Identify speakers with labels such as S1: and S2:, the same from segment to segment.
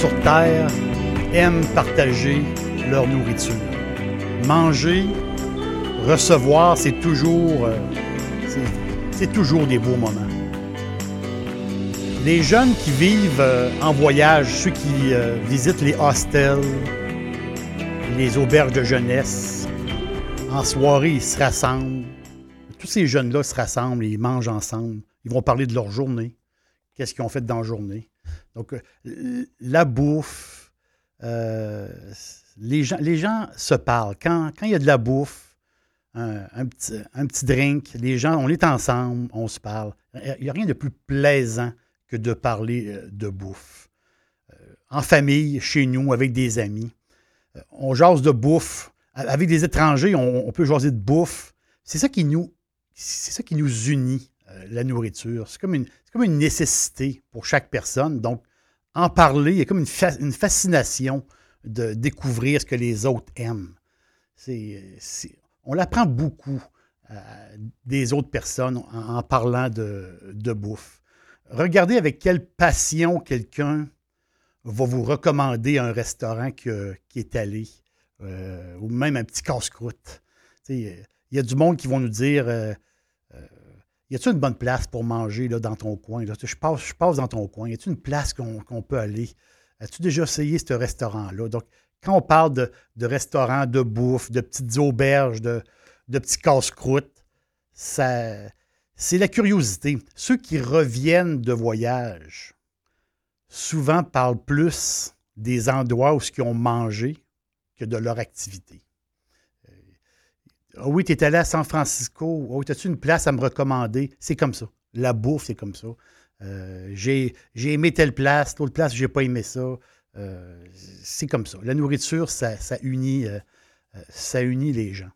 S1: Sur Terre aiment partager leur nourriture. Manger, recevoir, c'est toujours, euh, c'est- toujours des beaux moments. Les jeunes qui vivent euh, en voyage, ceux qui euh, visitent les hostels, les auberges de jeunesse, en soirée, ils se rassemblent. Tous ces jeunes-là se rassemblent et ils mangent ensemble. Ils vont parler de leur journée. Qu'est-ce qu'ils ont fait dans la journée? Donc, euh, la bouffe, euh, les, gens, se parlent. Quand, il y a de la bouffe, un, petit, drink, les gens, on est ensemble, on se parle. Il n'y a rien de plus plaisant que de parler euh, de bouffe. En famille, chez nous, avec des amis. On jase de bouffe. Avec des étrangers, on, on peut jaser de bouffe. C'est ça qui nous, c'est ça qui nous unit, euh, la nourriture. C'est comme, une, nécessité pour chaque personne. Donc, en parler, il y a comme une, fa- une fascination de découvrir ce que les autres aiment. On l'apprend beaucoup euh, des autres personnes en, parlant de, bouffe. Regardez avec quelle passion quelqu'un va vous recommander un restaurant qui est allé, euh, ou même un petit casse-croûte. Il y a du monde qui vont nous dire Y a-t-il une bonne place pour manger là, dans ton coin? Je, passe, je passe dans ton coin. Y a-t-il une place qu'on peut aller? As-tu déjà essayé ce restaurant-là? Donc, quand on parle de, restaurants, de bouffe, de petites auberges, de, de petits casse-croûtes, c'est la curiosité. Ceux qui reviennent de voyage, souvent parlent plus des endroits où ils ont mangé que de leur activité. Ah oui, tu es allé à San Francisco. Oh, as-tu une place à me recommander? C'est comme ça. La bouffe, c'est comme ça. Euh, j'ai, aimé telle place, l'autre place, j'ai pas aimé ça. Euh, c'est comme ça. La nourriture, ça, ça unit, euh, ça unit les gens.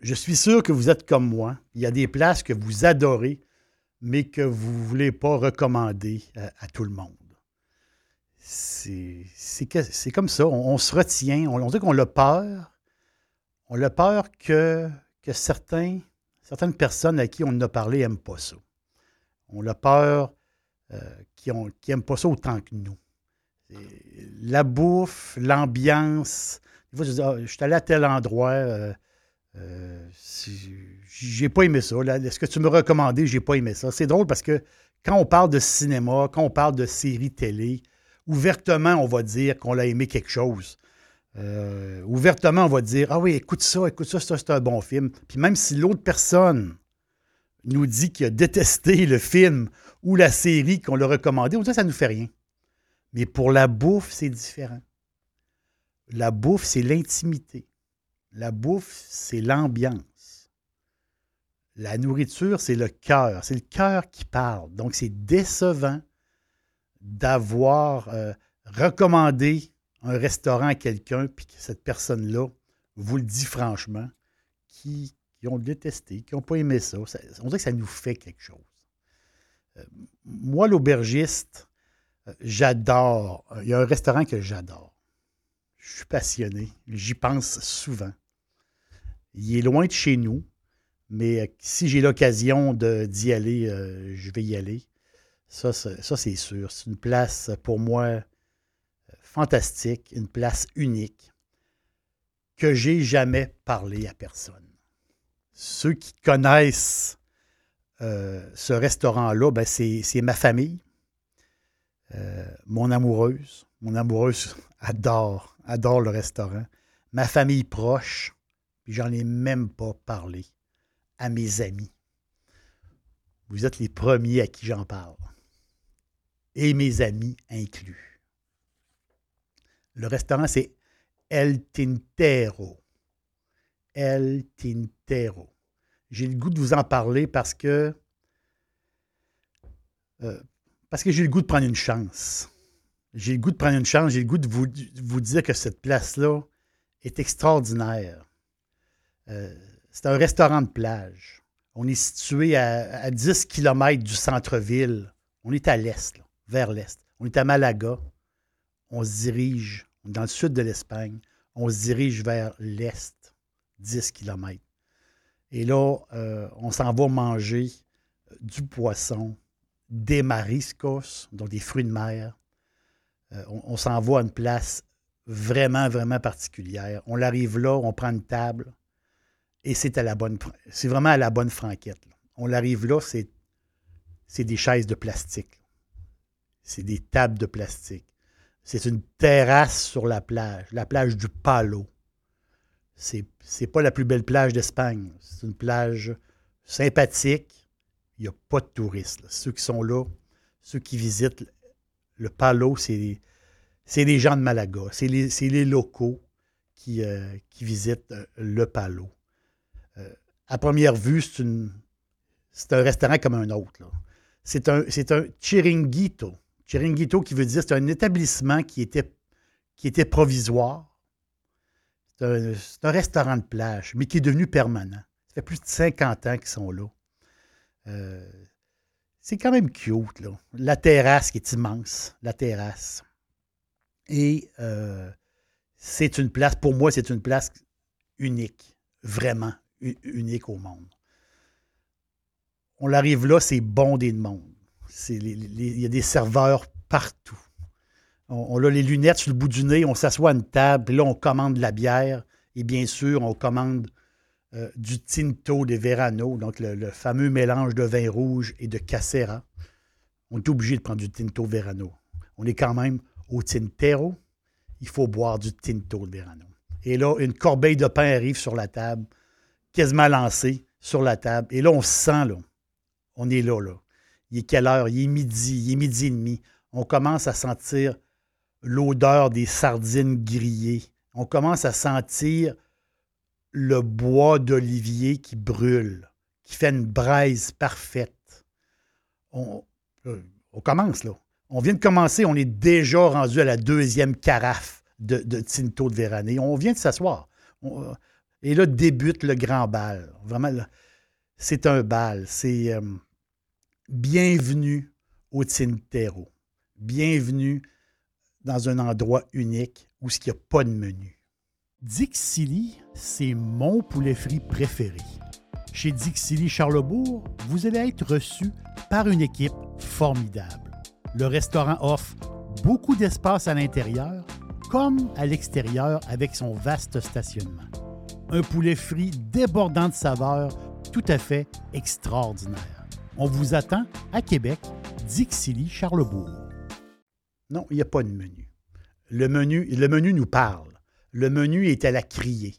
S1: Je suis sûr que vous êtes comme moi. Il y a des places que vous adorez, mais que vous ne voulez pas recommander à tout le monde. C'est, comme ça. On, on se retient. On, on dit qu'on a peur. On a peur que, certaines personnes à qui on a parlé n'aiment pas ça. On a peur euh, qu'ils n'aiment pas ça autant que nous. La bouffe, l'ambiance. Ah, je suis allé à tel endroit. euh, euh, j'ai pas aimé ça. Là, ce que tu me recommandais, j'ai pas aimé ça? C'est drôle parce que quand on parle de cinéma, quand on parle de séries télé, ouvertement, on va dire qu'on a aimé quelque chose. Euh, ouvertement, on va dire Ah oui, écoute ça, écoute ça, ça, c'est un bon film. Puis même si l'autre personne nous dit qu'il a détesté le film ou la série qu'on l'a recommandé, on dit ça ne nous fait rien. Mais pour la bouffe, c'est différent. La bouffe, c'est l'intimité. La bouffe, c'est l'ambiance. La nourriture, c'est le cœur. C'est le cœur qui parle. Donc, c'est décevant d'avoir euh, recommandé un restaurant à quelqu'un, puis que cette personne-là vous le dit franchement, qui, qui ont détesté, qui n'ont pas aimé ça. On dirait que ça nous fait quelque chose. Euh, moi, l'aubergiste, Euh, J'adore. Il y a un restaurant que j'adore. Je suis passionné. J'y pense souvent. Il est loin de chez nous, mais euh, si j'ai l'occasion d'y aller, euh, je vais y aller. Ça, c'est sûr. C'est une place pour moi euh, fantastique, une place unique que j'ai jamais parlé à personne. Ceux qui connaissent euh, ce restaurant-là, ben, c'est ma famille, euh, mon amoureuse. Mon amoureuse adore, adore le restaurant. Ma famille proche, puis j'en ai même pas parlé à mes amis. Vous êtes les premiers à qui j'en parle. Et mes amis inclus. Le restaurant, c'est El Tintero. El Tintero. J'ai le goût de vous en parler parce que euh, parce que j'ai le goût de prendre une chance. J'ai le goût de prendre une chance, j'ai le goût de vous, vous dire que cette place-là est extraordinaire. Euh, c'est un restaurant de plage. On est situé à, à 10 km du centre-ville. On est à l'est, vers l'est. On est à Malaga. On se dirige, dans le sud de l'Espagne. On se dirige vers l'est, 10 km. Et là, euh, on s'en va manger du poisson, des mariscos, donc des fruits de mer. Euh, on s'en va à une place vraiment, vraiment particulière. On arrive là, on prend une table et c'est à la bonne, vraiment à la bonne franquette. On arrive là, c'est des chaises de plastique. C'est des tables de plastique. C'est une terrasse sur la plage, la plage du Palo. C'est, c'est pas la plus belle plage d'Espagne. C'est une plage sympathique. Il n'y a pas de touristes. Ceux qui sont là, ceux qui visitent le Palo, c'est, les gens de Malaga. C'est les, locaux qui, euh, visitent euh, le Palo. Euh, à première vue, c'est, un restaurant comme un autre. C'est un, c'est un chiringuito. Chiringuito qui veut dire c'est un établissement qui était, provisoire. C'est un, restaurant de plage, mais qui est devenu permanent. Ça fait plus de 50 ans qu'ils sont là. Euh, c'est quand même cute, là. La terrasse qui est immense, la terrasse. Et euh, c'est une place, pour moi, c'est une place unique, vraiment unique au monde. On arrive là, c'est bondé de monde. Il y a des serveurs partout. On, a les lunettes sur le bout du nez, on s'assoit à une table, puis là, on commande de la bière. Et bien sûr, on commande euh, du Tinto de Verano, donc le, fameux mélange de vin rouge et de Casera. On est obligé de prendre du Tinto Verano. On est quand même au Tintero. Il faut boire du Tinto de Verano. Et là, une corbeille de pain arrive sur la table, quasiment lancée sur la table. Et là, on se sent, là. On est là, là. Il est quelle heure? Il est midi, il est midi et demi. On commence à sentir l'odeur des sardines grillées. On commence à sentir le bois d'olivier qui brûle, qui fait une braise parfaite. On, euh, commence, là. On vient de commencer, on est déjà rendu à la deuxième carafe de, Tinto de Vérané. On vient de s'asseoir. Euh, et là débute le grand bal. Vraiment, c'est un bal. C'est euh, bienvenue au Tintero. Bienvenue dans un endroit unique où il n'y a pas de menu. Dixili, c'est mon poulet frit préféré. Chez Dixili Charlebourg, vous allez être reçu par une équipe formidable. Le restaurant offre beaucoup d'espace à l'intérieur comme à l'extérieur avec son vaste stationnement. Un poulet frit débordant de saveurs tout à fait extraordinaire. On vous attend à Québec, Dixilly, Charlebourg. Non, il n'y a pas de menu. Le menu, le menu nous parle. Le menu est à la criée.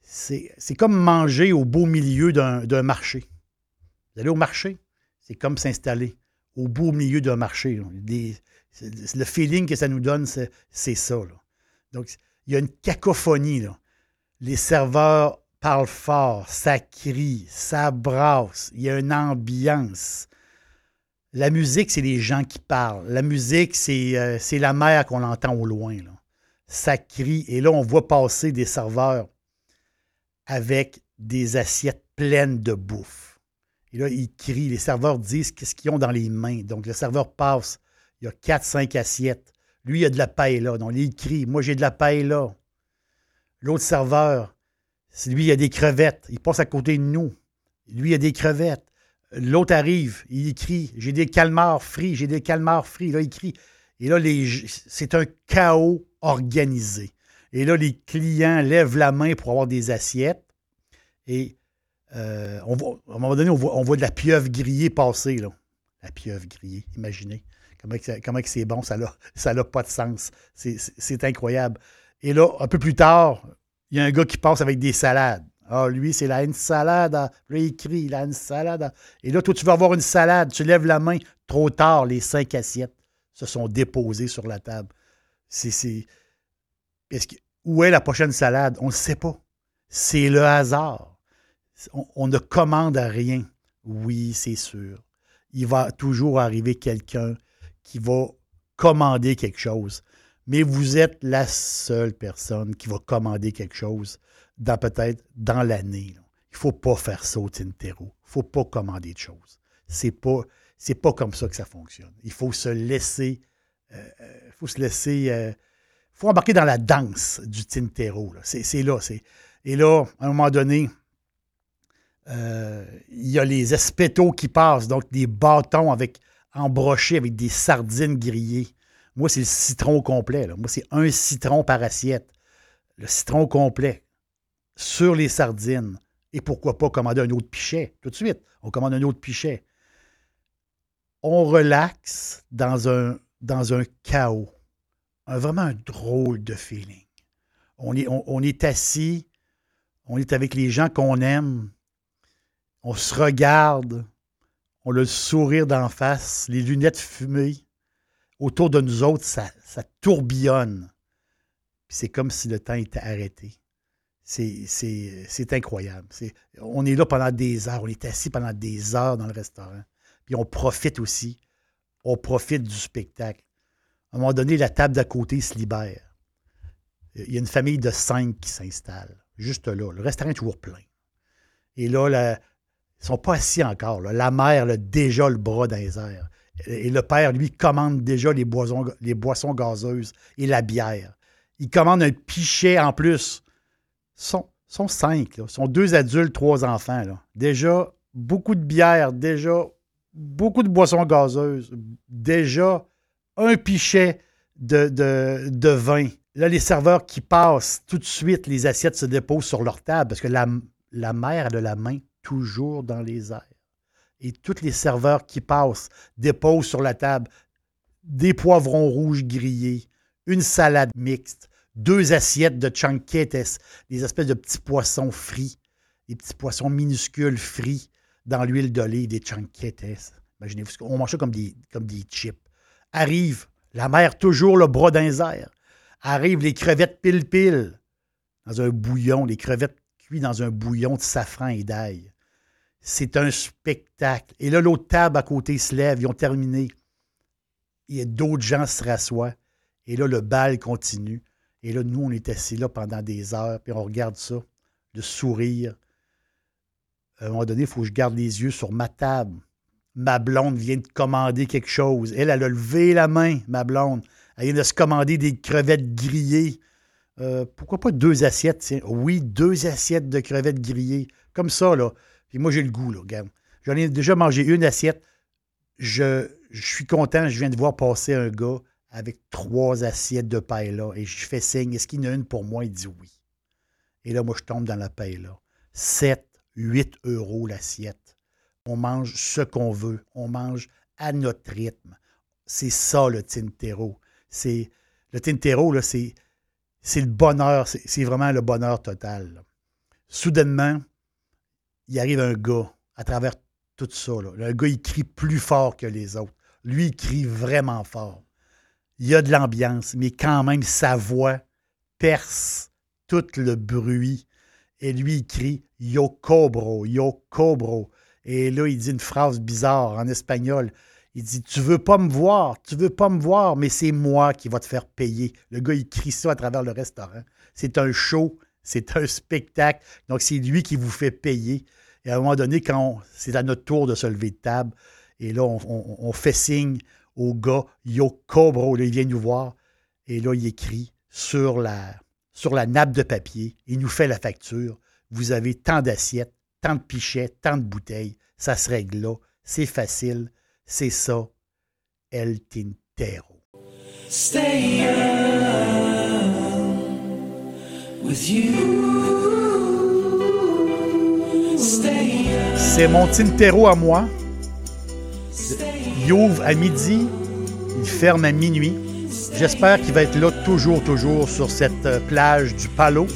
S1: C'est comme manger au beau milieu d'un marché. Vous allez au marché, c'est comme s'installer au beau milieu d'un marché. le feeling que ça nous donne, c'est c'est ça. Donc, il y a une cacophonie. Les serveurs parlent fort, ça crie, ça brasse, il y a une ambiance. La musique, c'est les gens qui parlent. La musique, c'est euh, la mer qu'on entend au loin. là. Ça crie. Et là, on voit passer des serveurs avec des assiettes pleines de bouffe. Et là, ils crient. Les serveurs disent qu'est-ce qu'ils ont dans les mains. Donc, le serveur passe. Il y a 4-5 assiettes. Lui, il a de la paella. Donc, il crie Moi, j'ai de la paella. L'autre serveur, lui, il a des crevettes. Il passe à côté de nous. Lui, il a des crevettes. L'autre arrive, il écrit J'ai des calmars frits, j'ai des calmars frits. Là, il crie. Et là, c'est un chaos organisé. Et là, les clients lèvent la main pour avoir des assiettes. Et euh, on à un moment donné, on voit, de la pieuvre grillée passer. La pieuvre grillée, imaginez. Comment, c'est bon, ça n'a pas de sens. C'est incroyable. Et là, un peu plus tard, il y a un gars qui passe avec des salades. Ah, lui, c'est la salade. Là, il crie, la salade. Et là, toi, tu veux avoir une salade. Tu lèves la main. Trop tard, les cinq assiettes se sont déposées sur la table. C'est. où est la prochaine salade? On ne sait pas. C'est le hasard. On, ne commande à rien. Oui, c'est sûr. Il va toujours arriver quelqu'un qui va commander quelque chose. Mais vous êtes la seule personne qui va commander quelque chose dans peut-être dans l'année. Il ne faut pas faire ça au Tintero. Il ne faut pas commander de choses. C'est pas, c'est pas comme ça que ça fonctionne. Il faut se laisser, euh, euh, faut se laisser, euh, embarquer dans la danse du Tintero. C'est, là. C'est, et là, à un moment donné, il y a les espetos qui passent, donc des bâtons avec embrochés avec des sardines grillées. Moi, c'est le citron complet. Moi, c'est un citron par assiette. Le citron complet sur les sardines. Et pourquoi pas commander un autre pichet tout de suite? On commande un autre pichet. On relaxe dans un, dans un chaos. vraiment un drôle de feeling. On est, on est assis, on est avec les gens qu'on aime, on se regarde, on a le sourire d'en face, les lunettes fumées. Autour de nous autres, ça, tourbillonne. c'est comme si le temps était arrêté. C'est incroyable. on est là pendant des heures. On est assis pendant des heures dans le restaurant. Puis on profite aussi. On profite du spectacle. À un moment donné, la table d'à côté se libère. Il y a une famille de cinq qui s'installe. Juste là. Le restaurant est toujours plein. Et là, ils ne sont pas assis encore. La mère a déjà le bras dans les airs. Et le père, lui, commande déjà les boissons, gazeuses et la bière. Il commande un pichet en plus sont, sont cinq. Là. sont deux adultes, trois enfants. Là. Déjà, beaucoup de bière, déjà, beaucoup de boissons gazeuses, déjà, un pichet de, de, vin. Là, les serveurs qui passent, tout de suite, les assiettes se déposent sur leur table parce que la, la mère a la main toujours dans les airs. Et tous les serveurs qui passent déposent sur la table des poivrons rouges grillés, une salade mixte, deux assiettes de chanquetes, des espèces de petits poissons frits, des petits poissons minuscules frits dans l'huile d'olive, des chanquetes. Imaginez-vous, on mange ça comme des, chips. Arrive la mer, toujours le bras d'un air. Arrivent les crevettes pile-pile dans un bouillon, les crevettes cuites dans un bouillon de safran et d'ail. C'est un spectacle. Et là, l'autre table à côté se lève, ils ont terminé. Il y a d'autres gens se rassoient. Et là, le bal continue. Et là, nous, on est assis là pendant des heures, puis on regarde ça, le sourire. À un moment donné, il faut que je garde les yeux sur ma table. Ma blonde vient de commander quelque chose. Elle, elle a levé la main, ma blonde. Elle vient de se commander des crevettes grillées. Euh, pourquoi pas deux assiettes? Oui, deux assiettes de crevettes grillées. Comme ça, là. Puis moi, j'ai le goût, là. J'en ai déjà mangé une assiette. Je, je suis content. Je viens de voir passer un gars avec trois assiettes de paella. Et je fais signe, est-ce qu'il y en a une pour moi? Il dit oui. Et là, moi, je tombe dans la paella. 7, 8 euros l'assiette. On mange ce qu'on veut. On mange à notre rythme. C'est ça, le Tintero. C'est, le Tintero, là, c'est, c'est le bonheur. C'est, vraiment le bonheur total. Soudainement, il arrive un gars à travers tout ça. Là. Le gars, il crie plus fort que les autres. Lui, il crie vraiment fort il y a de l'ambiance, mais quand même, sa voix perce tout le bruit. Et lui, il crie Yo cobro, yo cobro. Et là, il dit une phrase bizarre en espagnol. Il dit Tu veux pas me voir, tu veux pas me voir, mais c'est moi qui va te faire payer. Le gars, il crie ça à travers le restaurant. C'est un show, c'est un spectacle. Donc, c'est lui qui vous fait payer. Et à un moment donné, c'est à notre tour de se lever de table, et là, on fait signe au gars Yo Cobro. il vient nous voir et là, il écrit sur la, sur la nappe de papier. Il nous fait la facture. Vous avez tant d'assiettes, tant de pichets, tant de bouteilles. Ça se règle là. C'est facile. C'est ça. El Tintero. Stay. C'est mon Tintero à moi. Il ouvre à midi, il ferme à minuit. J'espère qu'il va être là toujours, toujours sur cette euh, plage du Palo.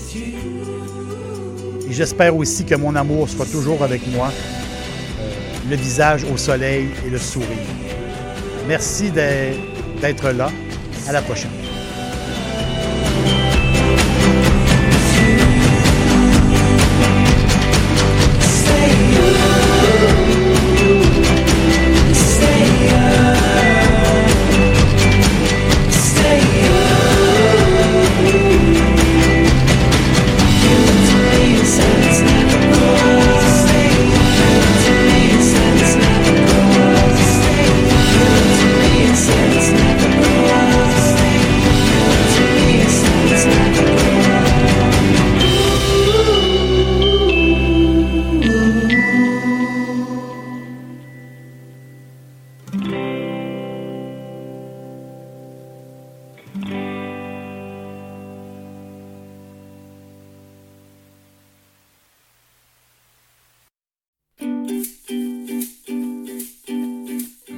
S1: Et j'espère aussi que mon amour sera toujours avec moi, euh, le visage au soleil et le sourire. Merci d'être là. À la prochaine.